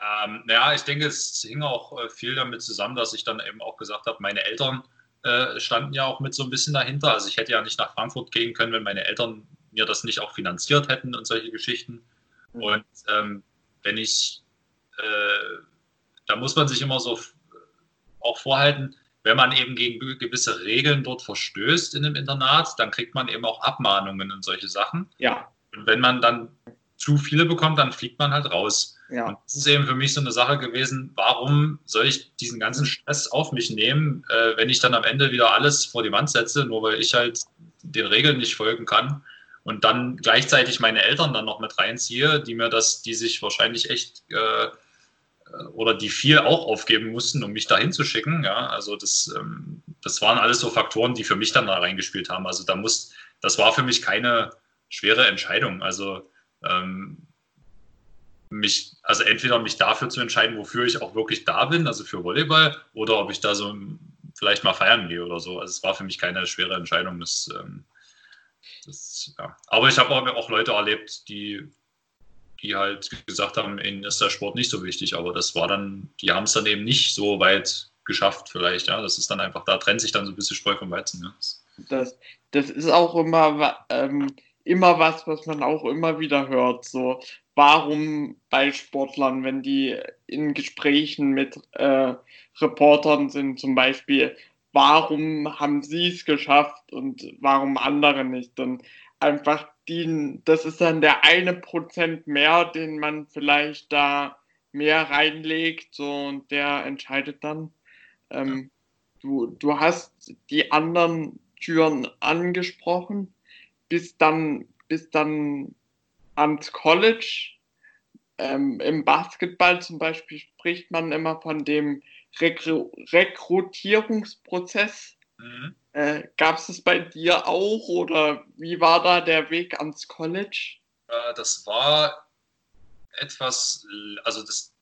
Ähm, naja, ich denke, es hing auch äh, viel damit zusammen, dass ich dann eben auch gesagt habe, meine Eltern äh, standen ja auch mit so ein bisschen dahinter. Also ich hätte ja nicht nach Frankfurt gehen können, wenn meine Eltern mir das nicht auch finanziert hätten und solche Geschichten. Mhm. Und ähm, wenn ich, äh, da muss man sich immer so auch vorhalten, wenn man eben gegen gewisse Regeln dort verstößt in dem Internat, dann kriegt man eben auch Abmahnungen und solche Sachen. Ja. Und wenn man dann zu viele bekommt, dann fliegt man halt raus. Ja. Und das ist eben für mich so eine Sache gewesen, warum soll ich diesen ganzen Stress auf mich nehmen, äh, wenn ich dann am Ende wieder alles vor die Wand setze, nur weil ich halt den Regeln nicht folgen kann und dann gleichzeitig meine Eltern dann noch mit reinziehe, die mir das, die sich wahrscheinlich echt äh, oder die viel auch aufgeben mussten, um mich dahin zu schicken. Ja, also das, ähm, das waren alles so Faktoren, die für mich dann da reingespielt haben. Also da muss, das war für mich keine schwere Entscheidung. Also ähm, mich, also entweder mich dafür zu entscheiden, wofür ich auch wirklich da bin, also für Volleyball, oder ob ich da so vielleicht mal feiern gehe oder so. Also es war für mich keine schwere Entscheidung. Das, ähm, das, ja. Aber ich habe auch, Leute erlebt, die, die halt gesagt haben, ihnen ist der Sport nicht so wichtig, aber das war dann, die haben es dann eben nicht so weit geschafft vielleicht, ja. Das ist dann einfach, da trennt sich dann so ein bisschen Spreu vom Weizen. Ja. Das, das ist auch immer ähm, immer was, was man auch immer wieder hört. So, warum bei Sportlern, wenn die in Gesprächen mit äh, Reportern sind, zum Beispiel, warum haben sie es geschafft und warum andere nicht? Und einfach die, das ist dann der eine Prozent mehr, den man vielleicht da mehr reinlegt, so und der entscheidet dann. Ähm, du, du hast die anderen Türen angesprochen bis dann, bis dann ans College. Ähm, Im Basketball zum Beispiel spricht man immer von dem Rekru Rekrutierungsprozess. Mhm. Äh, Gab es das bei dir auch oder wie war da der Weg ans College? Äh, das war etwas, also das,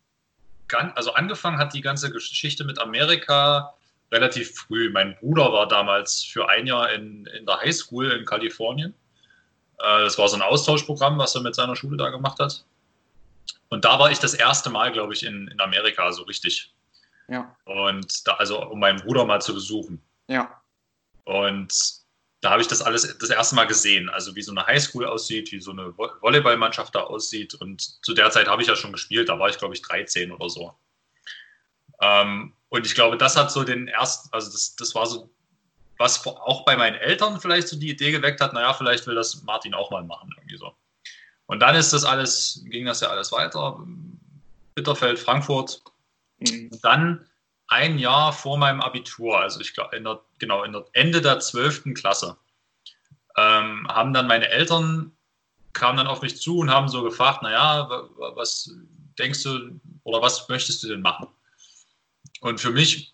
also angefangen hat die ganze Geschichte mit Amerika relativ früh. Mein Bruder war damals für ein Jahr in, in der Highschool in Kalifornien. Äh, das war so ein Austauschprogramm, was er mit seiner Schule da gemacht hat. Und da war ich das erste Mal, glaube ich, in, in Amerika so richtig. Ja. Und da, also um meinen Bruder mal zu besuchen. Ja. Und da habe ich das alles das erste Mal gesehen, also wie so eine Highschool aussieht, wie so eine Volleyballmannschaft da aussieht. Und zu der Zeit habe ich ja schon gespielt, da war ich, glaube ich, 13 oder so. Ähm, und ich glaube, das hat so den ersten, also das, das war so, was auch bei meinen Eltern vielleicht so die Idee geweckt hat, naja, vielleicht will das Martin auch mal machen, irgendwie so. Und dann ist das alles, ging das ja alles weiter. Bitterfeld, Frankfurt. Mhm. Und dann ein Jahr vor meinem Abitur, also ich glaube, genau, in der Ende der 12. Klasse, ähm, haben dann meine Eltern, kamen dann auf mich zu und haben so gefragt, naja, was denkst du oder was möchtest du denn machen? Und für mich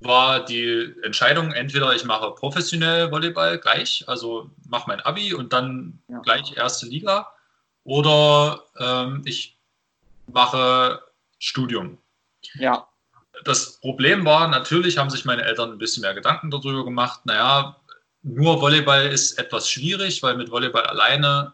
war die Entscheidung, entweder ich mache professionell Volleyball gleich, also mache mein Abi und dann ja. gleich erste Liga, oder ähm, ich mache Studium. Ja. Das Problem war, natürlich haben sich meine Eltern ein bisschen mehr Gedanken darüber gemacht. Naja, nur Volleyball ist etwas schwierig, weil mit Volleyball alleine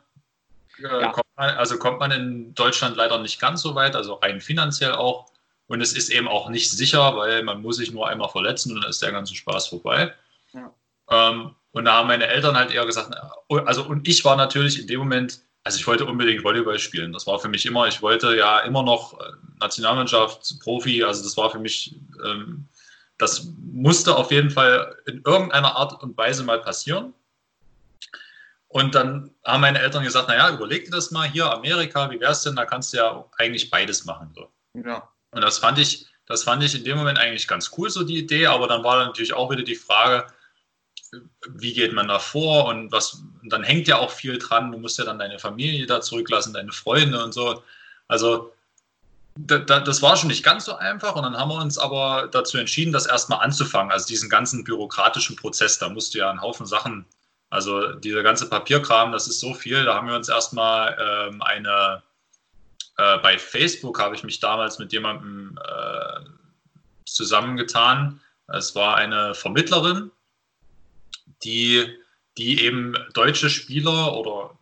äh, ja. kommt man, also kommt man in Deutschland leider nicht ganz so weit, also rein finanziell auch. Und es ist eben auch nicht sicher, weil man muss sich nur einmal verletzen und dann ist der ganze Spaß vorbei. Ja. Ähm, und da haben meine Eltern halt eher gesagt, also und ich war natürlich in dem Moment, also ich wollte unbedingt Volleyball spielen. Das war für mich immer, ich wollte ja immer noch äh, Nationalmannschaft, Profi, also das war für mich, ähm, das musste auf jeden Fall in irgendeiner Art und Weise mal passieren. Und dann haben meine Eltern gesagt, naja, überleg dir das mal hier, Amerika, wie wär's denn, da kannst du ja eigentlich beides machen. So. Ja. Und das fand ich, das fand ich in dem Moment eigentlich ganz cool, so die Idee, aber dann war natürlich auch wieder die Frage, wie geht man da vor? Und was, und dann hängt ja auch viel dran, du musst ja dann deine Familie da zurücklassen, deine Freunde und so. Also da, da, das war schon nicht ganz so einfach. Und dann haben wir uns aber dazu entschieden, das erstmal anzufangen, also diesen ganzen bürokratischen Prozess, da musst du ja einen Haufen Sachen, also dieser ganze Papierkram, das ist so viel, da haben wir uns erstmal ähm, eine, äh, bei Facebook habe ich mich damals mit jemandem äh, zusammengetan. Es war eine Vermittlerin, die, die eben deutsche Spieler oder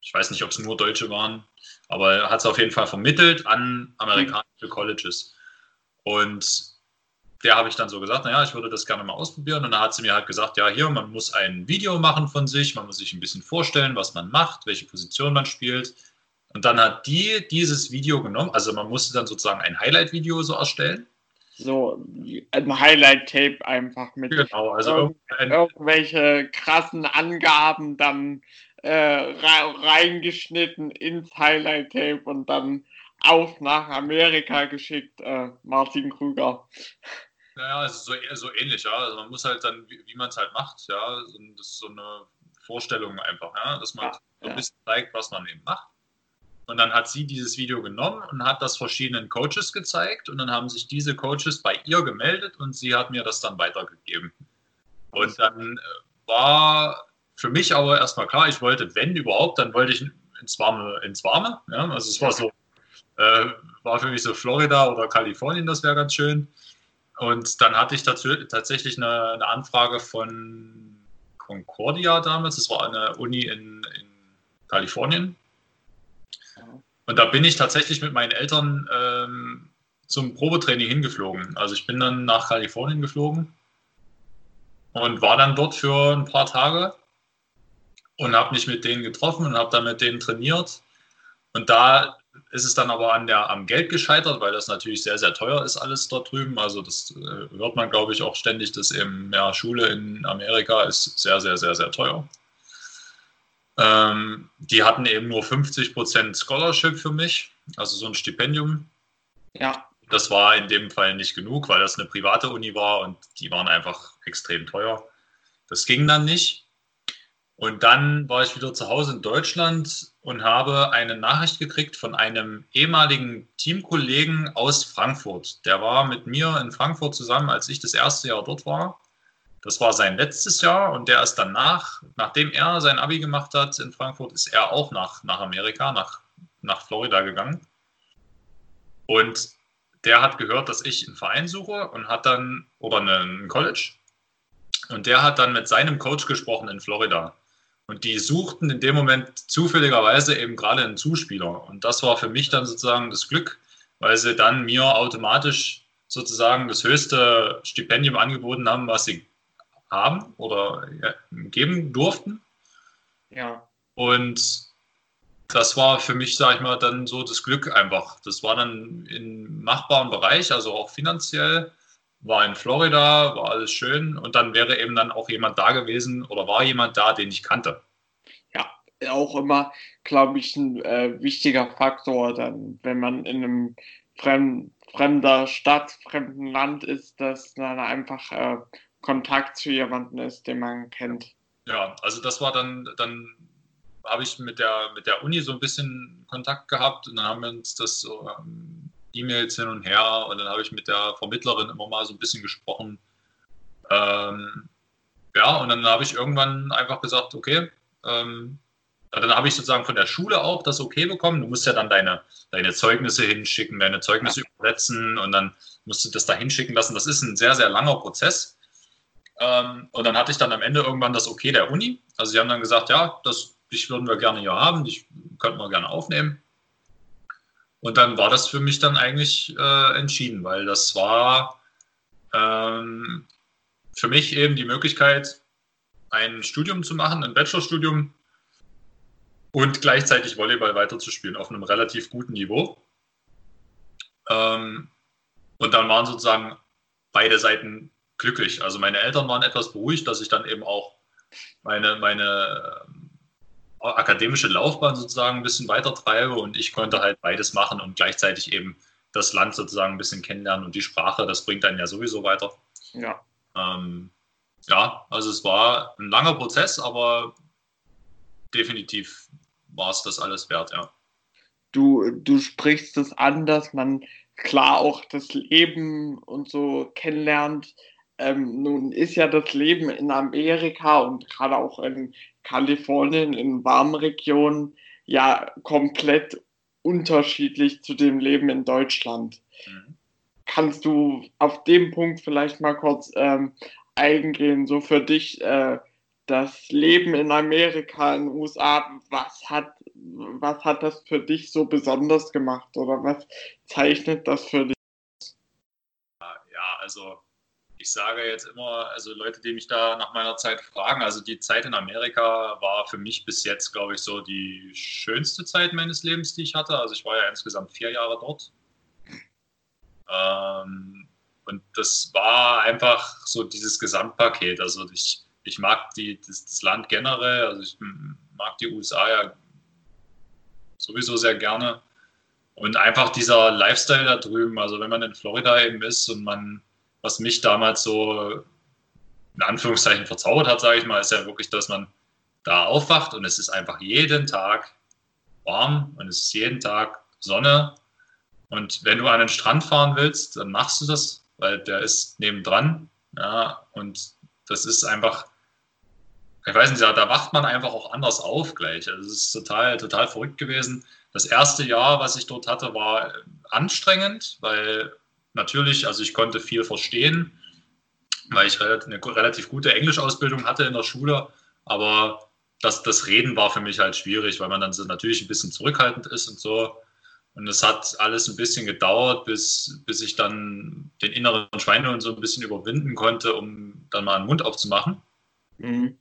ich weiß nicht, ob es nur Deutsche waren, Aber er hat es auf jeden Fall vermittelt an amerikanische Colleges. Und der habe ich dann so gesagt, naja, ich würde das gerne mal ausprobieren. Und dann hat sie mir halt gesagt, ja, hier, man muss ein Video machen von sich, man muss sich ein bisschen vorstellen, was man macht, welche Position man spielt. Und dann hat die dieses Video genommen, also man musste dann sozusagen ein Highlight-Video so erstellen. So ein Highlight-Tape einfach mit genau, also irgendwelche krassen Angaben dann äh, reingeschnitten ins Highlight-Tape und dann auf nach Amerika geschickt, äh, Martin Krüger. Naja, es ist so, so ähnlich, ja. Also man muss halt dann, wie, wie man es halt macht, ja. Das ist so eine Vorstellung einfach, ja, dass man ja, so ein bisschen zeigt, was man eben macht. Und dann hat sie dieses Video genommen und hat das verschiedenen Coaches gezeigt und dann haben sich diese Coaches bei ihr gemeldet und sie hat mir das dann weitergegeben. Und dann äh, war für mich aber erstmal klar, ich wollte, wenn überhaupt, dann wollte ich ins Warme, ins Warme. Ja? Also es war so, äh, war für mich so Florida oder Kalifornien, das wäre ganz schön. Und dann hatte ich dazu, tatsächlich eine, eine, Anfrage von Concordia damals, das war eine Uni in, in Kalifornien. Und da bin ich tatsächlich mit meinen Eltern ähm, zum Probetraining hingeflogen. Also ich bin dann nach Kalifornien geflogen und war dann dort für ein paar Tage und habe mich mit denen getroffen und habe dann mit denen trainiert. Und da ist es dann aber an der, am Geld gescheitert, weil das natürlich sehr, sehr teuer ist, alles dort drüben. Also das äh, hört man, glaube ich, auch ständig, dass eben ja, Schule in Amerika ist sehr, sehr, sehr, sehr teuer. Ähm, die hatten eben nur 50% Scholarship für mich, also so ein Stipendium. Ja. Das war in dem Fall nicht genug, weil das eine private Uni war und die waren einfach extrem teuer. Das ging dann nicht. Und dann war ich wieder zu Hause in Deutschland und habe eine Nachricht gekriegt von einem ehemaligen Teamkollegen aus Frankfurt. Der war mit mir in Frankfurt zusammen, als ich das erste Jahr dort war. Das war sein letztes Jahr und der ist danach, nachdem er sein Abi gemacht hat in Frankfurt, ist er auch nach, nach Amerika, nach, nach Florida gegangen. Und der hat gehört, dass ich einen Verein suche und hat dann, oder einen College, und der hat dann mit seinem Coach gesprochen in Florida. Und die suchten in dem Moment zufälligerweise eben gerade einen Zuspieler. Und das war für mich dann sozusagen das Glück, weil sie dann mir automatisch sozusagen das höchste Stipendium angeboten haben, was sie haben oder geben durften. Ja. Und das war für mich, sage ich mal, dann so das Glück einfach. Das war dann im machbaren Bereich, also auch finanziell. War in Florida, war alles schön und dann wäre eben dann auch jemand da gewesen oder war jemand da, den ich kannte. Ja, auch immer, glaube ich, ein äh, wichtiger Faktor, dann, wenn man in einem fremd, fremder Stadt, fremden Land ist, dass dann einfach äh, Kontakt zu jemandem ist, den man kennt. Ja, also das war dann, dann habe ich mit der, mit der Uni so ein bisschen Kontakt gehabt und dann haben wir uns das so ähm, E-Mails hin und her und dann habe ich mit der Vermittlerin immer mal so ein bisschen gesprochen. Ähm, ja, und dann habe ich irgendwann einfach gesagt, okay, ähm, dann habe ich sozusagen von der Schule auch das okay bekommen. Du musst ja dann deine, deine Zeugnisse hinschicken, deine Zeugnisse übersetzen und dann musst du das da hinschicken lassen. Das ist ein sehr, sehr langer Prozess. Ähm, und dann hatte ich dann am Ende irgendwann das Okay der Uni. Also sie haben dann gesagt, ja, das, dich würden wir gerne hier haben, dich könnten wir gerne aufnehmen. Und dann war das für mich dann eigentlich äh, entschieden, weil das war ähm, für mich eben die Möglichkeit, ein Studium zu machen, ein Bachelorstudium und gleichzeitig Volleyball weiterzuspielen auf einem relativ guten Niveau. Ähm, und dann waren sozusagen beide Seiten glücklich. Also meine Eltern waren etwas beruhigt, dass ich dann eben auch meine, meine äh, akademische Laufbahn sozusagen ein bisschen weiter treibe und ich konnte halt beides machen und gleichzeitig eben das Land sozusagen ein bisschen kennenlernen und die Sprache, das bringt dann ja sowieso weiter. Ja. Ähm, ja, also es war ein langer Prozess, aber definitiv war es das alles wert, ja. Du, du sprichst es an, dass man klar auch das Leben und so kennenlernt, ähm, nun ist ja das Leben in Amerika und gerade auch in Kalifornien, in warmen Regionen, ja komplett unterschiedlich zu dem Leben in Deutschland. Mhm. Kannst du auf dem Punkt vielleicht mal kurz ähm, eingehen, so für dich äh, das Leben in Amerika, in den USA, was hat was hat das für dich so besonders gemacht oder was zeichnet das für dich? Ja, also ich sage jetzt immer, also Leute, die mich da nach meiner Zeit fragen, also die Zeit in Amerika war für mich bis jetzt, glaube ich, so die schönste Zeit meines Lebens, die ich hatte. Also ich war ja insgesamt vier Jahre dort. Ähm, und das war einfach so dieses Gesamtpaket. Also ich, ich mag die, das, das Land generell, also ich mag die USA ja sowieso sehr gerne. Und einfach dieser Lifestyle da drüben, also wenn man in Florida eben ist und man was mich damals so in Anführungszeichen verzaubert hat, sage ich mal, ist ja wirklich, dass man da aufwacht und es ist einfach jeden Tag warm und es ist jeden Tag Sonne. Und wenn du an den Strand fahren willst, dann machst du das, weil der ist nebendran. Ja, und das ist einfach, ich weiß nicht, da wacht man einfach auch anders auf gleich. Also es ist total, total verrückt gewesen. Das erste Jahr, was ich dort hatte, war anstrengend, weil natürlich, also ich konnte viel verstehen, weil ich eine relativ gute Englischausbildung hatte in der Schule, aber das, das Reden war für mich halt schwierig, weil man dann so natürlich ein bisschen zurückhaltend ist und so. Und es hat alles ein bisschen gedauert, bis, bis ich dann den inneren Schweinehund so ein bisschen überwinden konnte, um dann mal einen Mund aufzumachen. Mhm.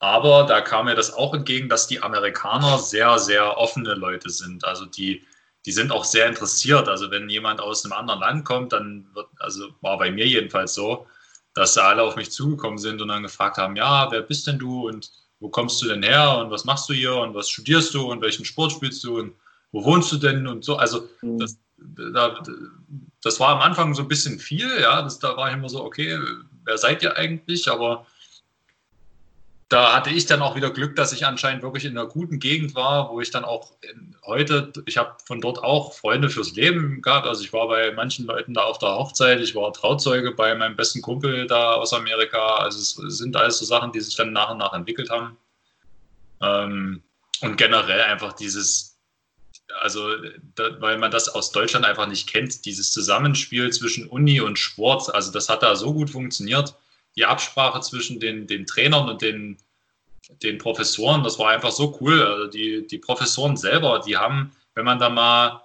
Aber da kam mir das auch entgegen, dass die Amerikaner sehr, sehr offene Leute sind. Also die, die sind auch sehr interessiert. Also wenn jemand aus einem anderen Land kommt, dann wird, also war bei mir jedenfalls so, dass da alle auf mich zugekommen sind und dann gefragt haben, ja, wer bist denn du und wo kommst du denn her und was machst du hier und was studierst du und welchen Sport spielst du und wo wohnst du denn und so. Also mhm. das, da, das war am Anfang so ein bisschen viel, ja, das, da war ich immer so, okay, wer seid ihr eigentlich? Aber da hatte ich dann auch wieder Glück, dass ich anscheinend wirklich in einer guten Gegend war, wo ich dann auch heute, ich habe von dort auch Freunde fürs Leben gehabt. Also ich war bei manchen Leuten da auf der Hochzeit, ich war Trauzeuge bei meinem besten Kumpel da aus Amerika. Also es sind alles so Sachen, die sich dann nach und nach entwickelt haben. Ähm, und generell einfach dieses, also weil man das aus Deutschland einfach nicht kennt, dieses Zusammenspiel zwischen Uni und Sport, also das hat da so gut funktioniert die Absprache zwischen den, den Trainern und den, den Professoren, das war einfach so cool. Also die, die Professoren selber, die haben, wenn man da mal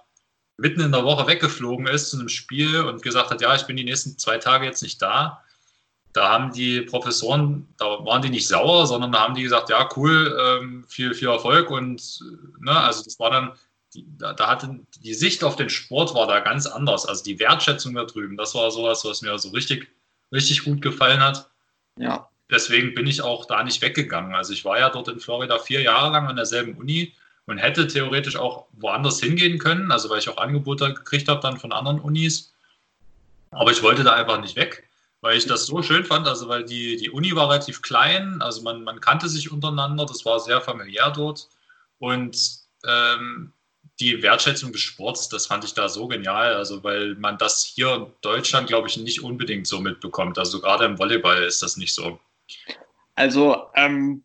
mitten in der Woche weggeflogen ist zu einem Spiel und gesagt hat, ja, ich bin die nächsten zwei Tage jetzt nicht da, da haben die Professoren, da waren die nicht sauer, sondern da haben die gesagt, ja, cool, ähm, viel, viel Erfolg und ne, also das war dann, da, da hatte die Sicht auf den Sport war da ganz anders, also die Wertschätzung da drüben, das war sowas, was mir so richtig richtig gut gefallen hat. Ja. Deswegen bin ich auch da nicht weggegangen. Also ich war ja dort in Florida vier Jahre lang an derselben Uni und hätte theoretisch auch woanders hingehen können, also weil ich auch Angebote gekriegt habe dann von anderen Unis. Aber ich wollte da einfach nicht weg, weil ich das so schön fand, also weil die, die Uni war relativ klein, also man, man kannte sich untereinander, das war sehr familiär dort. Und ähm, die Wertschätzung des Sports, das fand ich da so genial, also weil man das hier in Deutschland, glaube ich, nicht unbedingt so mitbekommt. Also gerade im Volleyball ist das nicht so. Also ähm,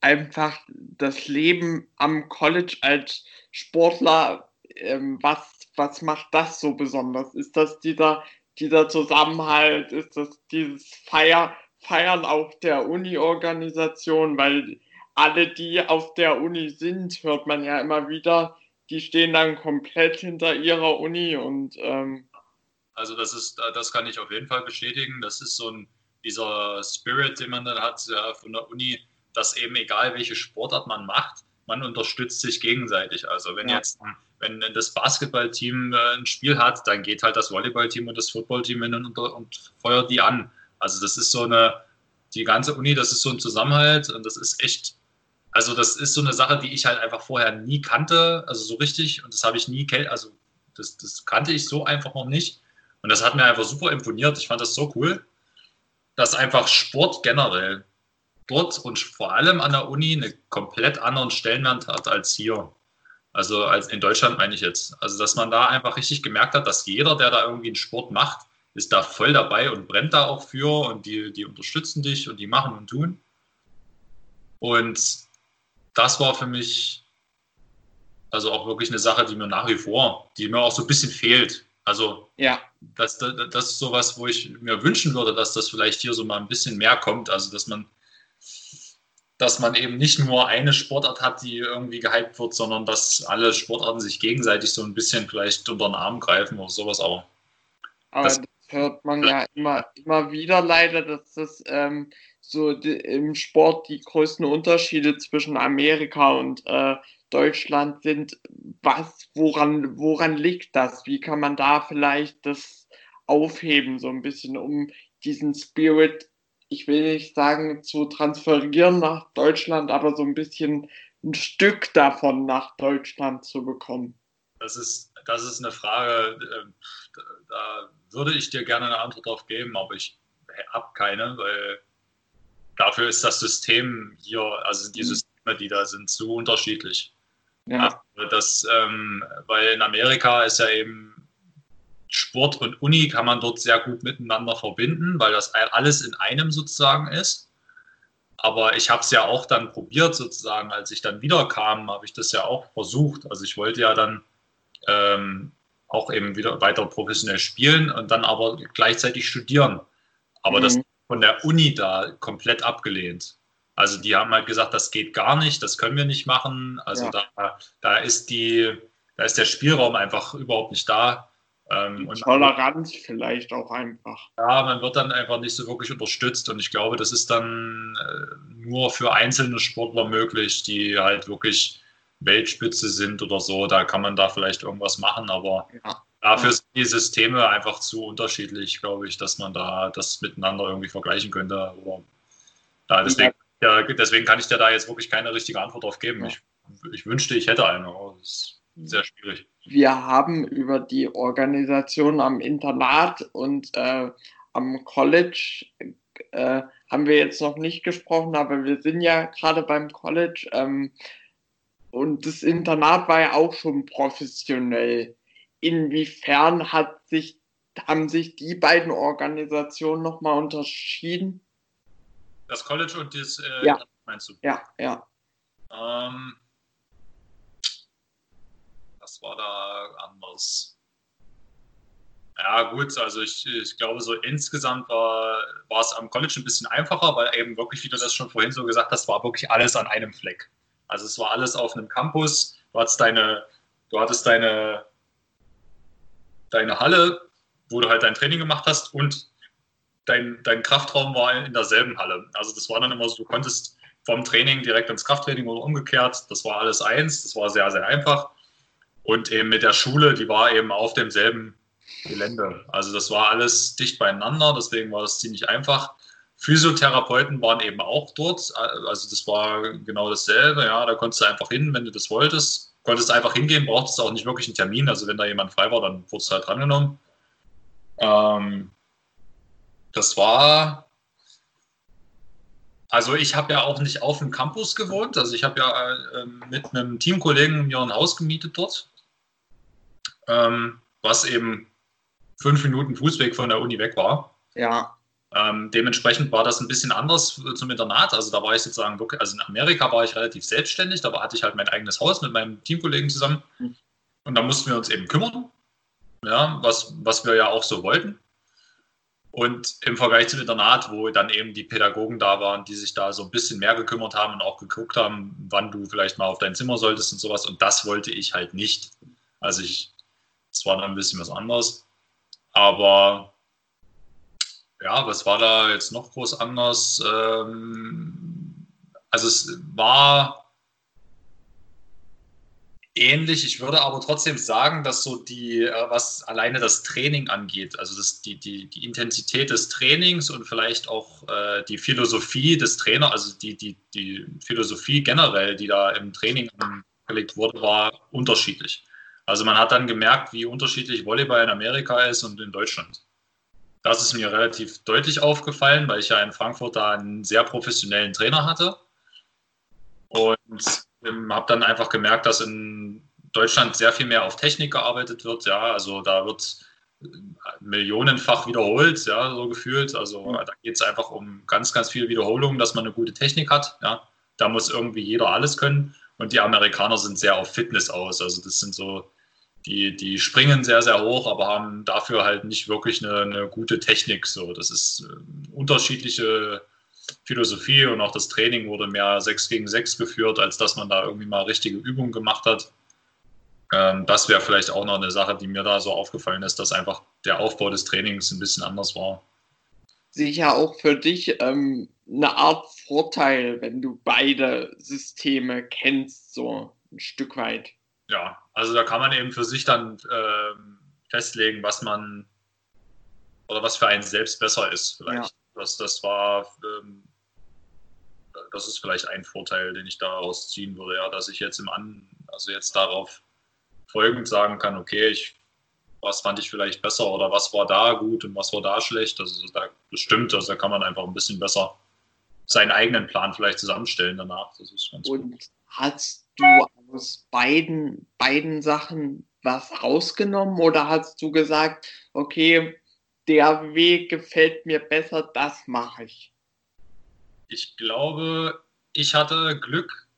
einfach das Leben am College als Sportler, ähm, was, was macht das so besonders? Ist das dieser, dieser Zusammenhalt? Ist das dieses Feier, Feiern auf der Uni-Organisation? Weil alle, die auf der Uni sind, hört man ja immer wieder, die stehen dann komplett hinter ihrer Uni und ähm also das ist, das kann ich auf jeden Fall bestätigen. Das ist so ein dieser Spirit, den man dann hat ja, von der Uni, dass eben egal welche Sportart man macht, man unterstützt sich gegenseitig. Also wenn ja. jetzt wenn das Basketballteam äh, ein Spiel hat, dann geht halt das Volleyballteam und das Footballteam hin und, und feuert die an. Also das ist so eine, die ganze Uni, das ist so ein Zusammenhalt und das ist echt also das ist so eine Sache, die ich halt einfach vorher nie kannte, also so richtig. Und das habe ich nie, also das, das kannte ich so einfach noch nicht. Und das hat mir einfach super imponiert. Ich fand das so cool, dass einfach Sport generell dort und vor allem an der Uni einen komplett anderen Stellenwert hat als hier. Also als in Deutschland meine ich jetzt. Also dass man da einfach richtig gemerkt hat, dass jeder, der da irgendwie einen Sport macht, ist da voll dabei und brennt da auch für und die, die unterstützen dich und die machen und tun. Und das war für mich also auch wirklich eine Sache, die mir nach wie vor, die mir auch so ein bisschen fehlt. Also ja. das, das, das ist sowas, wo ich mir wünschen würde, dass das vielleicht hier so mal ein bisschen mehr kommt. Also dass man dass man eben nicht nur eine Sportart hat, die irgendwie gehypt wird, sondern dass alle Sportarten sich gegenseitig so ein bisschen vielleicht unter den Arm greifen oder sowas auch. Aber das, das hört man ja immer, immer wieder leider, dass das ähm, so im Sport die größten Unterschiede zwischen Amerika und äh, Deutschland sind. Was, woran, woran liegt das? Wie kann man da vielleicht das aufheben, so ein bisschen, um diesen Spirit ich will nicht sagen, zu transferieren nach Deutschland, aber so ein bisschen ein Stück davon nach Deutschland zu bekommen? Das ist, das ist eine Frage, ähm, da würde ich dir gerne eine Antwort drauf geben, aber ich habe keine, weil dafür ist das System hier, also die mhm. Systeme, die da sind, so unterschiedlich. Ja. Also das, ähm, weil in Amerika ist ja eben Sport und Uni kann man dort sehr gut miteinander verbinden, weil das alles in einem sozusagen ist. Aber ich habe es ja auch dann probiert sozusagen, als ich dann wiederkam, habe ich das ja auch versucht. Also ich wollte ja dann ähm, auch eben wieder weiter professionell spielen und dann aber gleichzeitig studieren. Aber mhm. das von der Uni da komplett abgelehnt. Also die haben halt gesagt, das geht gar nicht, das können wir nicht machen. Also ja. da, da ist die, da ist der Spielraum einfach überhaupt nicht da. Ähm, Toleranz vielleicht auch einfach. Ja, man wird dann einfach nicht so wirklich unterstützt und ich glaube, das ist dann äh, nur für einzelne Sportler möglich, die halt wirklich Weltspitze sind oder so. Da kann man da vielleicht irgendwas machen, aber ja. Dafür sind die Systeme einfach zu unterschiedlich, glaube ich, dass man da das miteinander irgendwie vergleichen könnte. Oder, ja, deswegen, ja, deswegen kann ich dir da jetzt wirklich keine richtige Antwort drauf geben. Ich, ich, wünschte, ich hätte eine, aber das ist sehr schwierig wir haben über die Organisation am Internat und äh, am College äh, haben wir jetzt noch nicht gesprochen, aber wir sind ja gerade beim College ähm, und das Internat war ja auch schon professionell. Inwiefern hat sich, haben sich die beiden Organisationen nochmal unterschieden? Das College und das, äh, ja. meinst du? Ja, ja. Ähm, war da anders? Ja, gut, also ich, ich glaube, so insgesamt war, war es am College ein bisschen einfacher, weil eben wirklich, wie du das schon vorhin so gesagt hast, war wirklich alles an einem Fleck. Also es war alles auf einem Campus, du hattest deine, du hattest deine, deine Halle, wo du halt dein Training gemacht hast und dein, dein Kraftraum war in derselben Halle. Also das war dann immer so, du konntest vom Training direkt ins Krafttraining oder umgekehrt. Das war alles eins, das war sehr, sehr einfach. Und eben mit der Schule, die war eben auf demselben Gelände. Also das war alles dicht beieinander, deswegen war es ziemlich einfach. Physiotherapeuten waren eben auch dort, also das war genau dasselbe, ja, da konntest du einfach hin, wenn du das wolltest. Konntest einfach hingehen, brauchtest auch nicht wirklich einen Termin, also wenn da jemand frei war, dann wurdest du halt drangenommen. Ähm, das war, also ich habe ja auch nicht auf dem Campus gewohnt, also ich habe ja äh, mit einem Teamkollegen mir ein Haus gemietet dort ähm, was eben fünf Minuten Fußweg von der Uni weg war. Ja. Ähm, dementsprechend war das ein bisschen anders zum Internat. Also da war ich sozusagen wirklich, also in Amerika war ich relativ selbstständig, da hatte ich halt mein eigenes Haus mit meinem Teamkollegen zusammen. Und da mussten wir uns eben kümmern, ja, was, was wir ja auch so wollten. Und im Vergleich zum Internat, wo dann eben die Pädagogen da waren, die sich da so ein bisschen mehr gekümmert haben und auch geguckt haben, wann du vielleicht mal auf dein Zimmer solltest und sowas. Und das wollte ich halt nicht. Also ich es war dann ein bisschen was anderes. Aber was war da jetzt noch groß anders? Ähm, also es war ähnlich. Ich würde aber trotzdem sagen, dass so die, äh, was alleine das Training angeht, also das, die, die, die Intensität des Trainings und vielleicht auch äh, die Philosophie des Trainers, also die, die, die Philosophie generell, die da im Training angelegt wurde, war unterschiedlich. Also man hat dann gemerkt, wie unterschiedlich Volleyball in Amerika ist und in Deutschland. Das ist mir relativ deutlich aufgefallen, weil ich ja in Frankfurt da einen sehr professionellen Trainer hatte. Und ähm, habe dann einfach gemerkt, dass in Deutschland sehr viel mehr auf Technik gearbeitet wird. Ja, also da wird äh, millionenfach wiederholt, ja, so gefühlt. Also da geht es einfach um ganz, ganz viel Wiederholung, dass man eine gute Technik hat. Ja, da muss irgendwie jeder alles können. Und die Amerikaner sind sehr auf Fitness aus. Also das sind so die, die springen sehr, sehr hoch, aber haben dafür halt nicht wirklich eine, eine gute Technik. So, das ist äh, unterschiedliche Philosophie und auch das Training wurde mehr 6 gegen 6 geführt, als dass man da irgendwie mal richtige Übungen gemacht hat. Ähm, das wäre vielleicht auch noch eine Sache, die mir da so aufgefallen ist, dass einfach der Aufbau des Trainings ein bisschen anders war. Sicher auch für dich ähm, eine Art Vorteil, wenn du beide Systeme kennst, so ein Stück weit. Ja, also da kann man eben für sich dann ähm, festlegen, was man oder was für einen selbst besser ist. Vielleicht. Ja. Das, das war, ähm, das ist vielleicht ein Vorteil, den ich daraus ziehen würde, ja, dass ich jetzt im An, also jetzt darauf folgend sagen kann, okay, ich, was fand ich vielleicht besser oder was war da gut und was war da schlecht. Also da bestimmt, also da kann man einfach ein bisschen besser seinen eigenen Plan vielleicht zusammenstellen danach. Das ist ganz und gut. hast du aus beiden, beiden Sachen was rausgenommen oder hast du gesagt, okay, der Weg gefällt mir besser, das mache ich? Ich glaube, ich hatte Glück,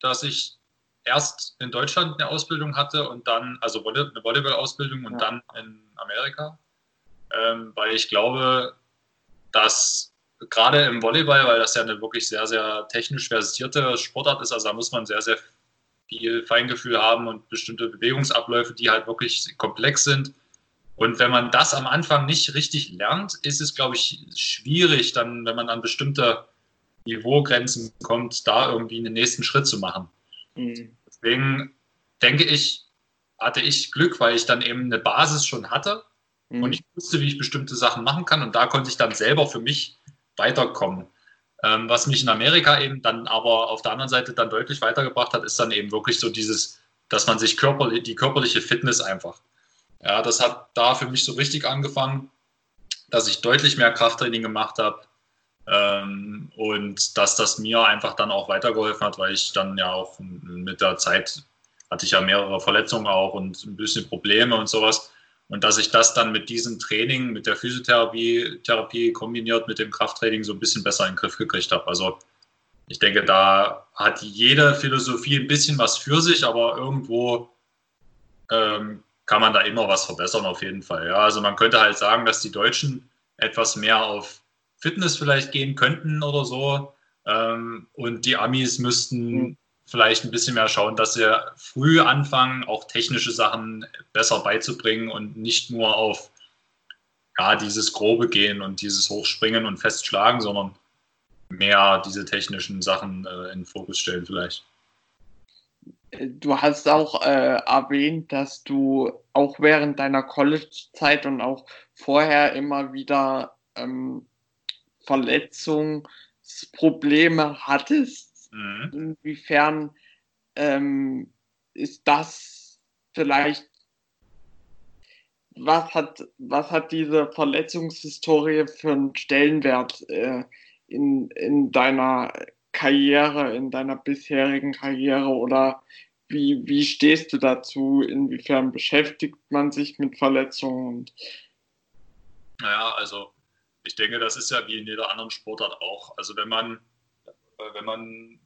dass ich erst in Deutschland eine Ausbildung hatte und dann, also eine Volleyball-Ausbildung und ja. dann in Amerika. Ähm, weil ich glaube, dass gerade im Volleyball, weil das ja eine wirklich sehr, sehr technisch versierte Sportart ist, also da muss man sehr, sehr viel Feingefühl haben und bestimmte Bewegungsabläufe, die halt wirklich komplex sind. Und wenn man das am Anfang nicht richtig lernt, ist es, glaube ich, schwierig, dann, wenn man an bestimmte Niveaugrenzen kommt, da irgendwie einen nächsten Schritt zu machen. Mhm. Deswegen denke ich, hatte ich Glück, weil ich dann eben eine Basis schon hatte mhm. und ich wusste, wie ich bestimmte Sachen machen kann und da konnte ich dann selber für mich weiterkommen. Ähm, was mich in Amerika eben dann aber auf der anderen Seite dann deutlich weitergebracht hat, ist dann eben wirklich so dieses, dass man sich körperlich, die körperliche Fitness einfach. Ja, das hat da für mich so richtig angefangen, dass ich deutlich mehr Krafttraining gemacht habe ähm, und dass das mir einfach dann auch weitergeholfen hat, weil ich dann ja auch mit der Zeit hatte ich ja mehrere Verletzungen auch und ein bisschen Probleme und sowas. Und dass ich das dann mit diesem Training, mit der Physiotherapie Therapie kombiniert mit dem Krafttraining so ein bisschen besser in den Griff gekriegt habe. Also ich denke, da hat jede Philosophie ein bisschen was für sich, aber irgendwo ähm, kann man da immer was verbessern auf jeden Fall. Ja, also man könnte halt sagen, dass die Deutschen etwas mehr auf Fitness vielleicht gehen könnten oder so. Ähm, und die Amis müssten mhm vielleicht ein bisschen mehr schauen, dass sie früh anfangen, auch technische Sachen besser beizubringen und nicht nur auf ja, dieses Grobe gehen und dieses Hochspringen und Festschlagen, sondern mehr diese technischen Sachen äh, in den Fokus stellen vielleicht. Du hast auch äh, erwähnt, dass du auch während deiner College-Zeit und auch vorher immer wieder ähm, Verletzungsprobleme hattest. Mhm. Inwiefern ähm, ist das vielleicht, was hat, was hat diese Verletzungshistorie für einen Stellenwert äh, in, in deiner Karriere, in deiner bisherigen Karriere oder wie, wie stehst du dazu? Inwiefern beschäftigt man sich mit Verletzungen? Naja, also ich denke, das ist ja wie in jeder anderen Sportart auch. Also wenn man wenn man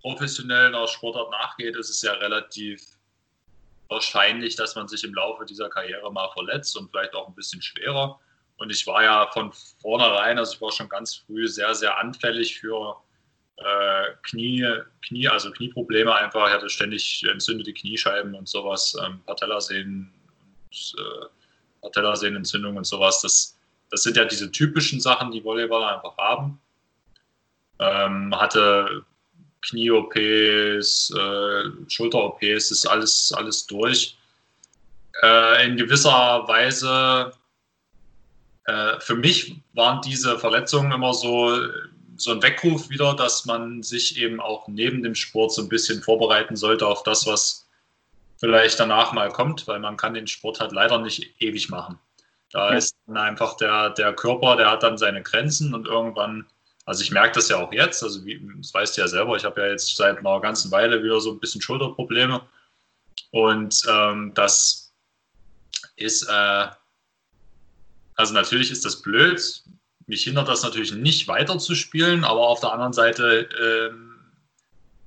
professionell einer Sportart nachgeht, ist es ja relativ wahrscheinlich, dass man sich im Laufe dieser Karriere mal verletzt und vielleicht auch ein bisschen schwerer. Und ich war ja von vornherein, also ich war schon ganz früh sehr, sehr anfällig für äh, Knie, Knie, also Knieprobleme einfach. Ich hatte ständig entzündete Kniescheiben und sowas, ähm, Patellasehnen und äh, Patellasehnenentzündung und sowas. Das, das sind ja diese typischen Sachen, die Volleyballer einfach haben ähm, hatte Knie-OPs, äh, Schulter-OPs, ist alles, alles durch. Äh, in gewisser Weise, äh, für mich waren diese Verletzungen immer so, so ein Weckruf wieder, dass man sich eben auch neben dem Sport so ein bisschen vorbereiten sollte auf das, was vielleicht danach mal kommt, weil man kann den Sport halt leider nicht ewig machen. Da ist dann einfach der, der Körper, der hat dann seine Grenzen und irgendwann also ich merke das ja auch jetzt, also wie, das weißt du ja selber, ich habe ja jetzt seit einer ganzen Weile wieder so ein bisschen Schulterprobleme. Und ähm, das ist, äh, also natürlich ist das blöd. Mich hindert das natürlich nicht weiter zu spielen, aber auf der anderen Seite äh,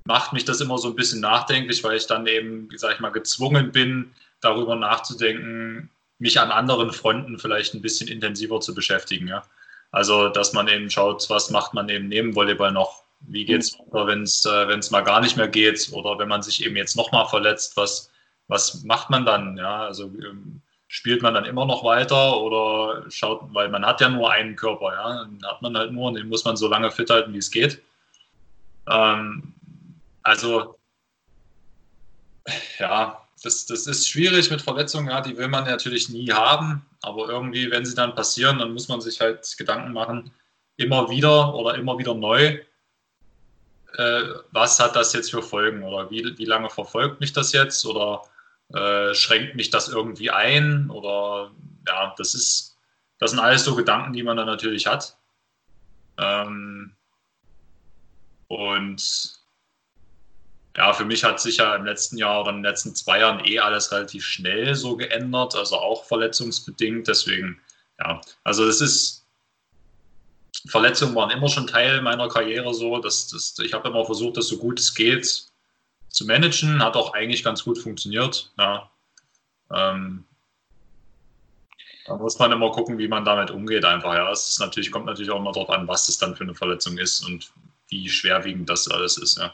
macht mich das immer so ein bisschen nachdenklich, weil ich dann eben, sag ich mal, gezwungen bin, darüber nachzudenken, mich an anderen Fronten vielleicht ein bisschen intensiver zu beschäftigen. Ja? Also, dass man eben schaut, was macht man eben neben Volleyball noch? Wie geht es weiter, wenn es äh, mal gar nicht mehr geht? Oder wenn man sich eben jetzt nochmal verletzt, was, was macht man dann? Ja, also ähm, spielt man dann immer noch weiter oder schaut, weil man hat ja nur einen Körper, ja, den hat man halt nur und den muss man so lange fit halten, wie es geht. Ähm, also, ja, das, das ist schwierig mit Verletzungen, ja, die will man natürlich nie haben, aber irgendwie, wenn sie dann passieren, dann muss man sich halt Gedanken machen, immer wieder oder immer wieder neu, äh, was hat das jetzt für Folgen oder wie, wie lange verfolgt mich das jetzt oder äh, schränkt mich das irgendwie ein oder ja, das ist, das sind alles so Gedanken, die man dann natürlich hat. Ähm, und ja, für mich hat sich ja im letzten Jahr oder in den letzten zwei Jahren eh alles relativ schnell so geändert, also auch verletzungsbedingt. Deswegen, ja, also es ist, Verletzungen waren immer schon Teil meiner Karriere so. Dass, dass, ich habe immer versucht, das so gut es geht zu managen. Hat auch eigentlich ganz gut funktioniert. Ja. Ähm, da muss man immer gucken, wie man damit umgeht einfach. Ja, es ist natürlich, kommt natürlich auch immer darauf an, was das dann für eine Verletzung ist und wie schwerwiegend das alles ist. Ja.